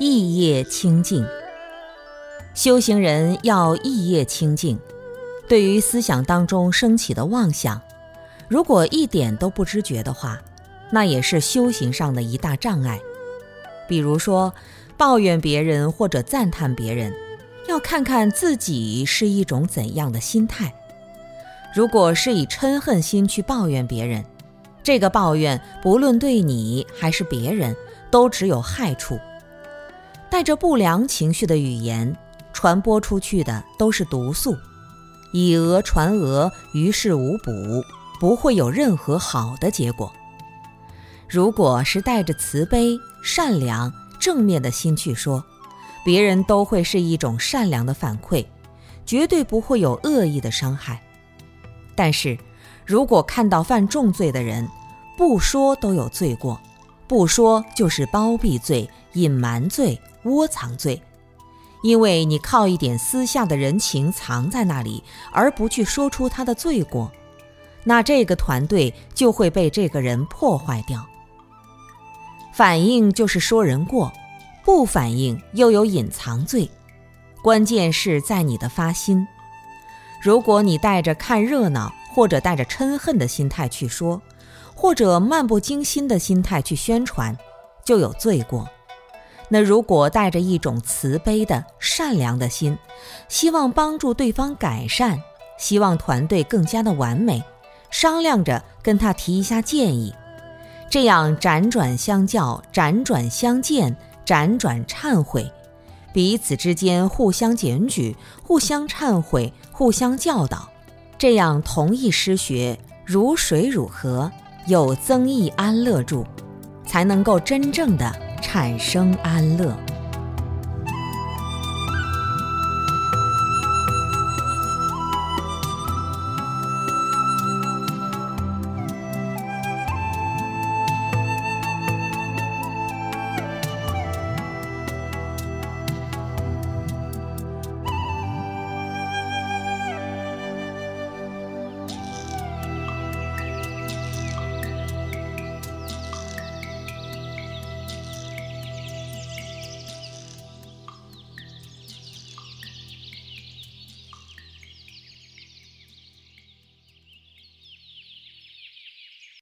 意业清净。修行人要意业清净，对于思想当中升起的妄想，如果一点都不知觉的话，那也是修行上的一大障碍。比如说，抱怨别人或者赞叹别人，要看看自己是一种怎样的心态。如果是以嗔恨心去抱怨别人，这个抱怨不论对你还是别人，都只有害处。带着不良情绪的语言传播出去的都是毒素，以讹传讹，于事无补，不会有任何好的结果。如果是带着慈悲、善良、正面的心去说，别人都会是一种善良的反馈，绝对不会有恶意的伤害。但是，如果看到犯重罪的人，不说都有罪过，不说就是包庇罪、隐瞒罪、窝藏罪，因为你靠一点私下的人情藏在那里，而不去说出他的罪过，那这个团队就会被这个人破坏掉。反应就是说人过，不反应又有隐藏罪，关键是在你的发心。如果你带着看热闹或者带着嗔恨的心态去说，或者漫不经心的心态去宣传，就有罪过。那如果带着一种慈悲的善良的心，希望帮助对方改善，希望团队更加的完美，商量着跟他提一下建议。这样辗转相较，辗转相见，辗转忏悔，彼此之间互相检举、互相忏悔、互相教导，这样同一师学，如水乳河，有增益安乐住，才能够真正的产生安乐。